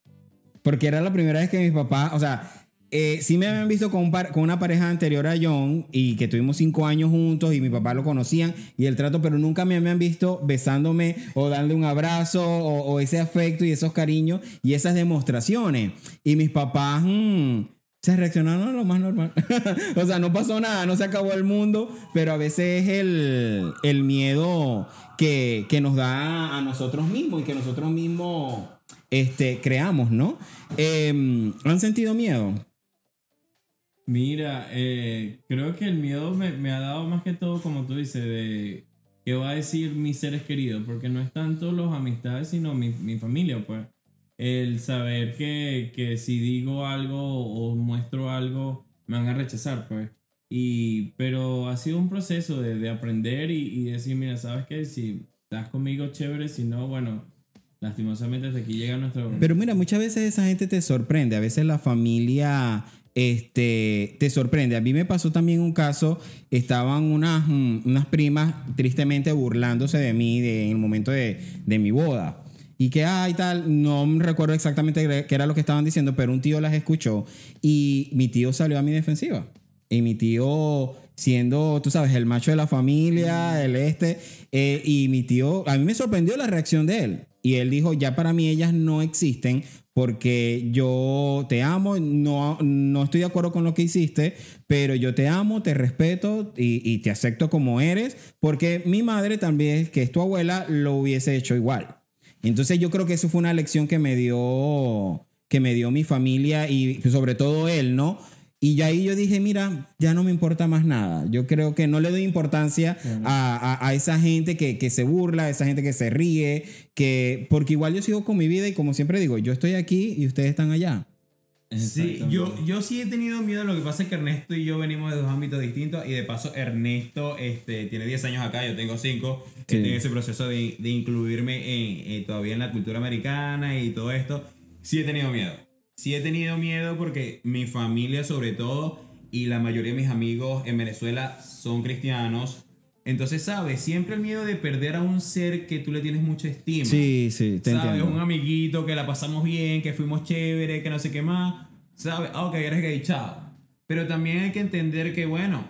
porque era la primera vez que mis papás, o sea, eh, sí me habían visto con, un par- con una pareja anterior a John y que tuvimos cinco años juntos y mi papá lo conocían y el trato, pero nunca me habían visto besándome o darle un abrazo o, o ese afecto y esos cariños y esas demostraciones. Y mis papás... mm, se reaccionaron a lo más normal. o sea, no pasó nada, no se acabó el mundo, pero a veces es el, el miedo que, que nos da a nosotros mismos y que nosotros mismos este, creamos, ¿no? Em, ¿Han sentido miedo? Mira, eh, creo que el miedo me, me ha dado más que todo, como tú dices, de qué va a decir mis seres queridos, porque no es tanto los amistades, sino mi, mi familia, pues. El saber que, que si digo algo o muestro algo, me van a rechazar, pues. Y, pero ha sido un proceso de, de aprender y, y decir, mira, ¿sabes qué? Si estás conmigo, chévere, si no, bueno, lastimosamente hasta aquí llega nuestro... Pero mira, muchas veces esa gente te sorprende. A veces la familia este, te sorprende. A mí me pasó también un caso. Estaban unas, mm, unas primas tristemente burlándose de mí en el momento de, de mi boda. Y que, ay, tal, no recuerdo exactamente qué era lo que estaban diciendo, pero un tío las escuchó y mi tío salió a mi defensiva. Y mi tío siendo, tú sabes, el macho de la familia, el este, eh, y mi tío, a mí me sorprendió la reacción de él. Y él dijo, ya para mí ellas no existen porque yo te amo, no, no estoy de acuerdo con lo que hiciste, pero yo te amo, te respeto y, y te acepto como eres, porque mi madre también, que es tu abuela, lo hubiese hecho igual. Entonces yo creo que eso fue una lección que me dio, que me dio mi familia y sobre todo él, ¿no? Y ya ahí yo dije, mira, ya no me importa más nada. Yo creo que no le doy importancia a, a- a esa gente que, que se burla, a esa gente que se ríe, que, porque igual yo sigo con mi vida y como siempre digo, yo estoy aquí y ustedes están allá. Sí, yo, yo sí he tenido miedo. Lo que pasa es que Ernesto y yo venimos de dos ámbitos distintos. Y de paso, Ernesto este, tiene 10 años acá, yo tengo 5. Sí. Estoy en ese proceso de, de incluirme en, eh, todavía en la cultura americana y todo esto. Sí he tenido miedo. Sí he tenido miedo porque mi familia, sobre todo, y la mayoría de mis amigos en Venezuela son cristianos. Entonces, ¿sabes? Siempre el miedo de perder a un ser que tú le tienes mucha estima. Sí, sí, te ¿Sabes? entiendo. Un amiguito que la pasamos bien, que fuimos chévere, que no sé qué más. ¿Sabes? Ah, ok, eres gay, chao. Pero también hay que entender que, bueno,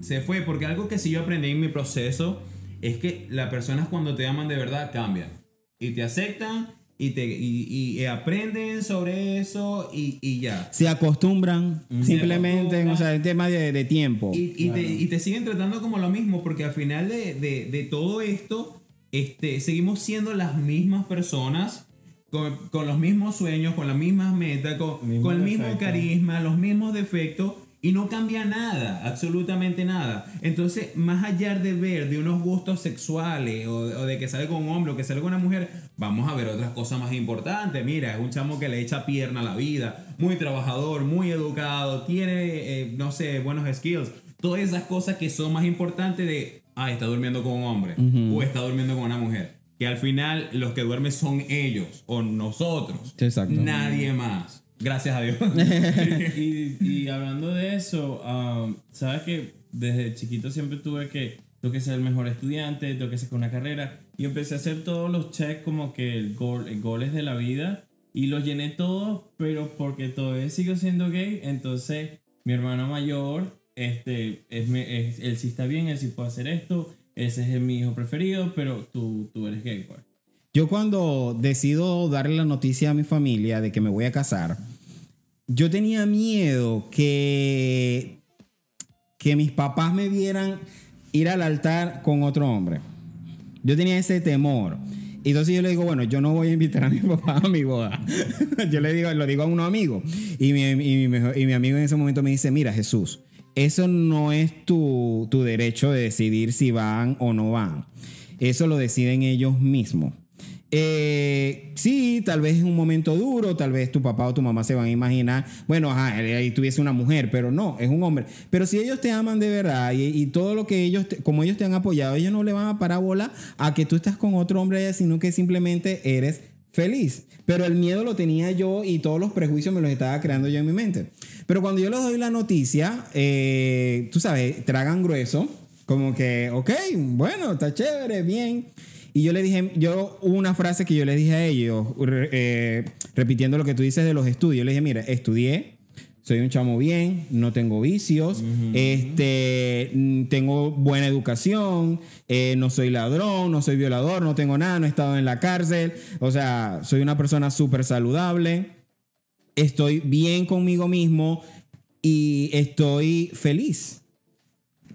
se fue. Porque algo que sí yo aprendí en mi proceso es que las personas cuando te aman de verdad cambian. Y te aceptan y, te, y, aprenden sobre eso y, y ya. Se acostumbran simplemente, acostumbran. o sea, el tema de, de tiempo. Y, y te, y te siguen tratando como lo mismo, porque al final de, de- de todo esto, este, seguimos siendo las mismas personas, con, con los mismos sueños, con las mismas metas, con, Mismo con el mismo carisma, los mismos defectos. Y no cambia nada, absolutamente nada. Entonces, más allá de ver de unos gustos sexuales o, o de que sale con un hombre o que sale con una mujer, vamos a ver otras cosas más importantes. Mira, es un chamo que le echa pierna a la vida, muy trabajador, muy educado, tiene, eh, no sé, buenos skills. Todas esas cosas que son más importantes de, ah, está durmiendo con un hombre o está durmiendo con una mujer. Que al final los que duermen son ellos o nosotros. Exacto. Nadie más. Gracias a Dios. y, y hablando de eso, um, sabes que desde chiquito siempre tuve que tengo que ser el mejor estudiante, tengo que sacar una carrera y empecé a hacer todos los checks como que el gol, el goles de la vida y los llené todos, pero porque todavía sigo siendo gay, entonces mi hermano mayor, este, es, me- es- él sí está bien, él sí puede hacer esto, ese es mi hijo preferido, pero tú, tú eres gay, pues. Yo cuando decido darle la noticia a mi familia de que me voy a casar, yo tenía miedo que, que mis papás me vieran ir al altar con otro hombre. Yo tenía ese temor. Y Entonces yo le digo, bueno, yo no voy a invitar a mi papá a mi boda. yo le digo, lo digo a unos amigos. Y mi, y mi mejor- y mi amigo en ese momento me dice, mira Jesús, eso no es tu, tu derecho de decidir si van o no van. Eso lo deciden ellos mismos. Eh, sí, tal vez es un momento duro, tal vez tu papá o tu mamá se van a imaginar, bueno, ajá, ahí tuviese una mujer, pero no, es un hombre. Pero si ellos te aman de verdad y, todo lo que ellos, te- como ellos te han apoyado, ellos no le van a parar a que tú estás con otro hombre sino que simplemente eres feliz. Pero el miedo lo tenía yo y todos los prejuicios me los estaba creando yo en mi mente. Pero cuando yo les doy la noticia, eh, tú sabes, tragan grueso, como que, ok, bueno, está chévere, bien. Y yo le dije, yo una frase que yo le dije a ellos, eh, repitiendo lo que tú dices de los estudios. Le dije, mira, estudié, soy un chamo bien, no tengo vicios, este, mm, tengo buena educación, eh, no soy ladrón, no soy violador, no tengo nada, no he estado en la cárcel. O sea, soy una persona súper saludable, estoy bien conmigo mismo y estoy feliz.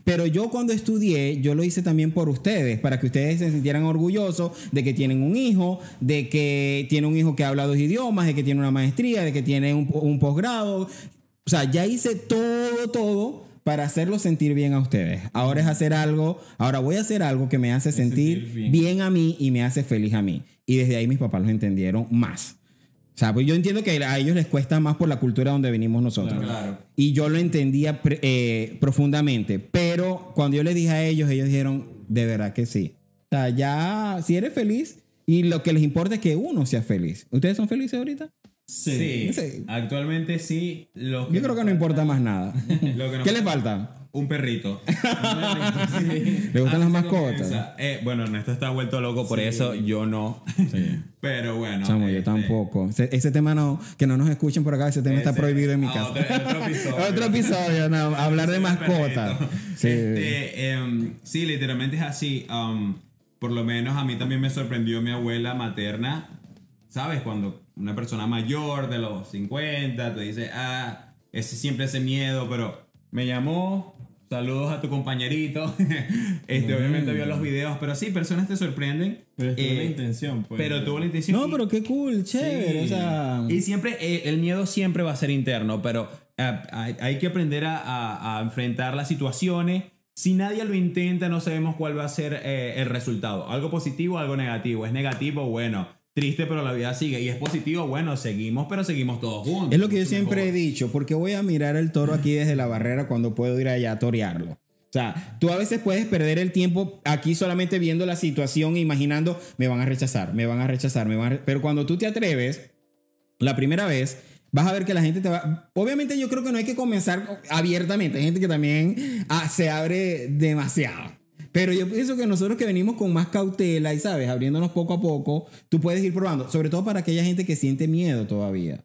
Pero yo cuando estudié, yo lo hice también por ustedes, para que ustedes se sintieran orgullosos de que tienen un hijo, de que tiene un hijo que habla dos idiomas, de que tiene una maestría, de que tiene un, un posgrado. O sea, ya hice todo, todo para hacerlo sentir bien a ustedes. Ahora es hacer algo, ahora voy a hacer algo que me hace sentir, sentir bien. bien a mí y me hace feliz a mí. Y desde ahí mis papás lo entendieron más. O sea, pues yo entiendo que a ellos les cuesta más por la cultura donde venimos nosotros. Claro. Y yo lo entendía eh, profundamente. Pero cuando yo les dije a ellos, ellos dijeron, de verdad que sí. O sea, ya, si eres feliz y lo que les importa es que uno sea feliz. ¿Ustedes son felices ahorita? Sí. Sí. Actualmente sí. Lo Yo creo que no importa más nada. Lo que ¿Qué le falta- falta? Un perrito. ¿Le gustan las mascotas? Eh, bueno, Ernesto está vuelto loco por eso, yo no. Pero bueno. Chamo, yo este, tampoco. Ese, ese tema no, que no nos escuchen por acá, ese tema está ese- prohibido en mi ah, casa. Otro, otro episodio. Otro episodio, no, hablar de mascotas. Sí. Este, em, sí, literalmente es así. um, por lo menos a mí también me sorprendió mi abuela materna. ¿Sabes? Cuando una persona mayor de los 50 te dice, ah, ese siempre ese miedo, pero me llamó. Saludos a tu compañerito. este, Obviamente vio los videos, pero sí, personas te sorprenden. Pero tuvo eh, la intención, pues. Pero tuvo la intención. No, y- pero qué cool, chévere. Sí. O sea, Y siempre, eh, el miedo siempre va a ser interno, pero eh, hay, que aprender a, a- a enfrentar las situaciones. Si nadie lo intenta, no sabemos cuál va a ser eh, el resultado. Algo positivo, algo negativo. Es negativo, bueno, triste, pero la vida sigue. Y es positivo, bueno, seguimos, pero seguimos todos juntos. Es lo que yo siempre he mejor. dicho, porque voy a mirar el toro aquí desde la barrera cuando puedo ir allá a torearlo. O sea, tú a veces puedes perder el tiempo aquí solamente viendo la situación e imaginando, me van a rechazar, me van a rechazar, me van a re-". Pero cuando tú te atreves, la primera vez, vas a ver que la gente te va... Obviamente yo creo que no hay que comenzar abiertamente. Hay gente que también ah, se abre demasiado. Pero yo pienso que nosotros que venimos con más cautela y, ¿sabes? Abriéndonos poco a poco, tú puedes ir probando. Sobre todo para aquella gente que siente miedo todavía.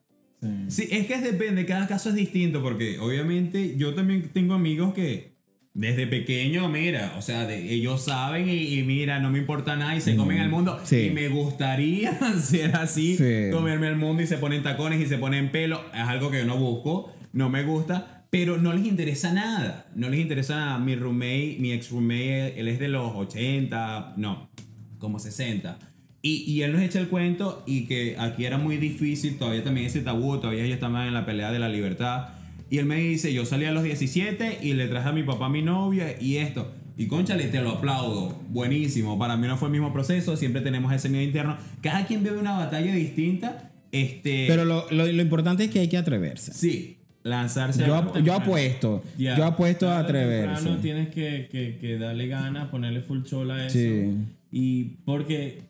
Sí. Es que depende, cada caso es distinto, porque obviamente yo también tengo amigos que desde pequeño, mira, o sea, de- ellos saben y, y mira, no me importa nada y se comen el mundo. Sí. Y me gustaría ser así, Sí. comerme el mundo y se ponen tacones y se ponen pelo. Es algo que yo no busco, no me gusta, pero no les interesa nada. No les interesa nada. Mi roommate, mi ex roommate, él es de los 80, no, como 60. Y, y él nos echa el cuento y que aquí era muy difícil, todavía también ese tabú, todavía ellos estaban en la pelea de la libertad. Y él me dice, yo salí a los 17 y le traje a mi papá a mi novia y esto. Y conchale, te lo aplaudo. Buenísimo. Para mí no fue el mismo proceso, siempre tenemos ese miedo interno. Cada quien vive una batalla distinta. Este, Pero lo, lo- lo importante es que hay que atreverse. sí, lanzarse Yo, a- yo apuesto, yo apuesto a atreverse. temprano tienes que, que, que darle ganas, ponerle full chola a eso. Sí. Y porque,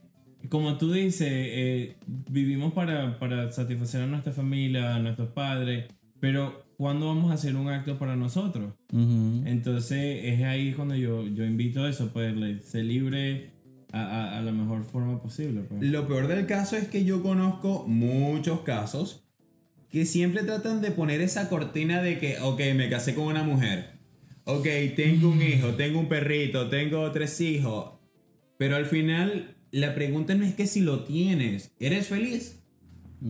como tú dices, eh, vivimos para, para satisfacer a nuestra familia, a nuestros padres, pero ¿cuándo vamos a hacer un acto para nosotros? Entonces es ahí cuando yo, yo invito a eso, pues ser libre a, a, a la mejor forma posible. Pues. Lo peor del caso es que yo conozco muchos casos que siempre tratan de poner esa cortina de que, ok, me casé con una mujer, ok, tengo un hijo, tengo un perrito, tengo tres hijos, pero al final la pregunta no es que si lo tienes, ¿eres feliz?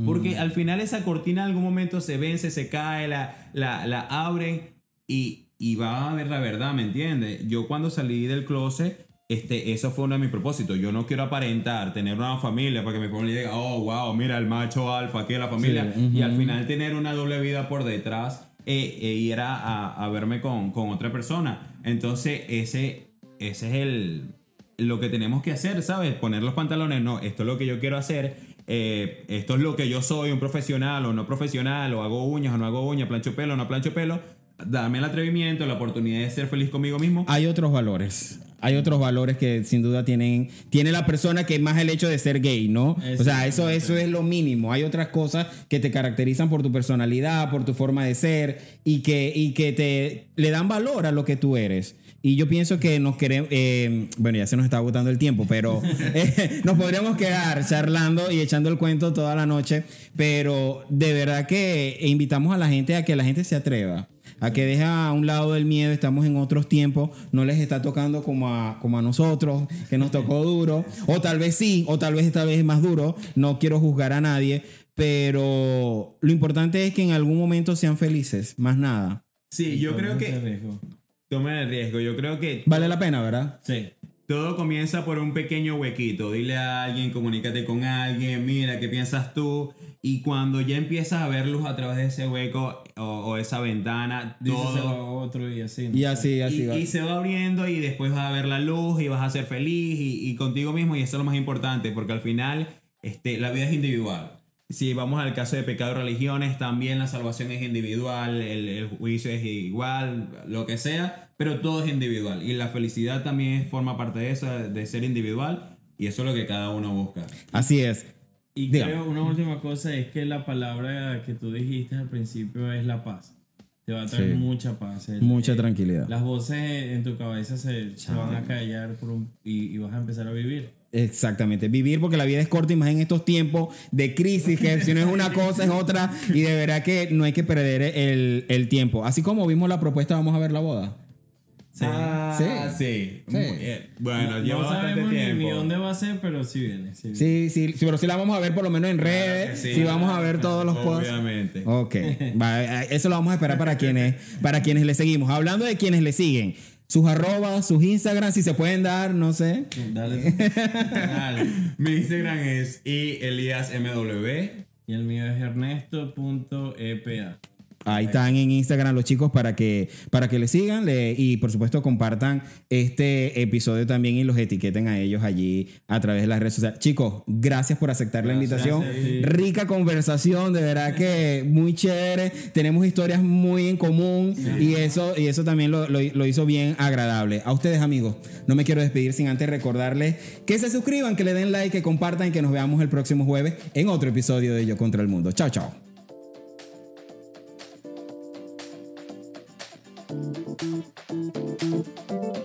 Porque al final esa cortina en algún momento se vence, se cae, la, la, la abren y, y va a ver la verdad, ¿me entiendes? Yo cuando salí del closet, este, eso fue uno de mis propósitos. Yo no quiero aparentar, tener una familia para que mi familia diga, oh, wow, mira el macho alfa aquí en la familia. Sí, Y al final tener una doble vida por detrás eh, y era a, a verme con, con otra persona. Entonces, ese, ese es el, lo que tenemos que hacer, ¿sabes? Poner los pantalones, no, esto es lo que yo quiero hacer, eh, esto es lo que yo soy, un profesional o no profesional, o hago uñas o no hago uñas, plancho pelo o no plancho pelo, darme el atrevimiento, la oportunidad de ser feliz conmigo mismo. Hay otros valores. Hay otros valores que sin duda tienen tiene la persona que más el hecho de ser gay, ¿no? O sea, eso, eso es lo mínimo. Hay otras cosas que te caracterizan por tu personalidad, por tu forma de ser y que, y que te le dan valor a lo que tú eres. Y yo pienso que nos queremos, eh, bueno, ya se nos está agotando el tiempo, pero eh, nos podríamos quedar charlando y echando el cuento toda la noche, pero de verdad que invitamos a la gente a que la gente se atreva a que deja a un lado el miedo, estamos en otros tiempos, no les está tocando como a, como a nosotros, que nos tocó duro, o tal vez sí, o tal vez esta vez es más duro, no quiero juzgar a nadie, pero lo importante es que en algún momento sean felices, más nada. Sí, yo creo que tomen el riesgo, yo creo que Vale la pena, ¿verdad? Sí. Todo comienza por un pequeño huequito. Dile a alguien, comunícate con alguien, mira, ¿qué piensas tú? Y cuando ya empiezas a ver luz a través de ese hueco o, o esa ventana, todo... a otro y así. ¿no? Y así, así y, va. y se va abriendo y después vas a ver la luz y vas a ser feliz y, y contigo mismo y eso es lo más importante porque al final este, la vida es individual. Si vamos al caso de pecado y religiones, también la salvación es individual, el, el juicio es igual, lo que sea, pero todo es individual. Y la felicidad también forma parte de eso, de ser individual, y eso es lo que cada uno busca. Así es. Y Dígame. creo una última cosa es que la palabra que tú dijiste al principio es la paz. Te va a traer Sí. mucha paz. El- Mucha eh, tranquilidad. Las voces en tu cabeza se, se van a callar por un- y, y vas a empezar a vivir. Exactamente, vivir porque la vida es corta y más en estos tiempos de crisis, que si no es una cosa es otra y de verdad que no hay que perder el, el tiempo. Así como vimos la propuesta, vamos a ver la boda. Sí. Ah, Sí. sí. Sí. Muy- Bueno, lleva no bastante sabemos ni, tiempo. ni dónde va a ser, pero sí viene. Sí, viene. Sí, sí, sí, pero sí la vamos a ver por lo menos en redes, sí. sí vamos a ver todos los posts. Obviamente. Ok, va, eso lo vamos a esperar para quienes, para quienes le seguimos. Hablando de quienes le siguen, sus arrobas, sus Instagram, si se pueden dar, no sé. Dale. Dale. Mi Instagram es ieliasmw. Y el mío es ernesto.epa. Ahí están en Instagram los chicos para que, para que le sigan le- y por supuesto compartan este episodio también y los etiqueten a ellos allí a través de las redes sociales. Chicos, gracias por aceptar la invitación. Rica conversación, de verdad que muy chévere. Tenemos historias muy en común y eso, y eso también lo, lo- lo hizo bien agradable. A ustedes amigos, no me quiero despedir sin antes recordarles que se suscriban, que le den like, que compartan y que nos veamos el próximo jueves en otro episodio de Yo contra el Mundo. Chao, chao. Thank you.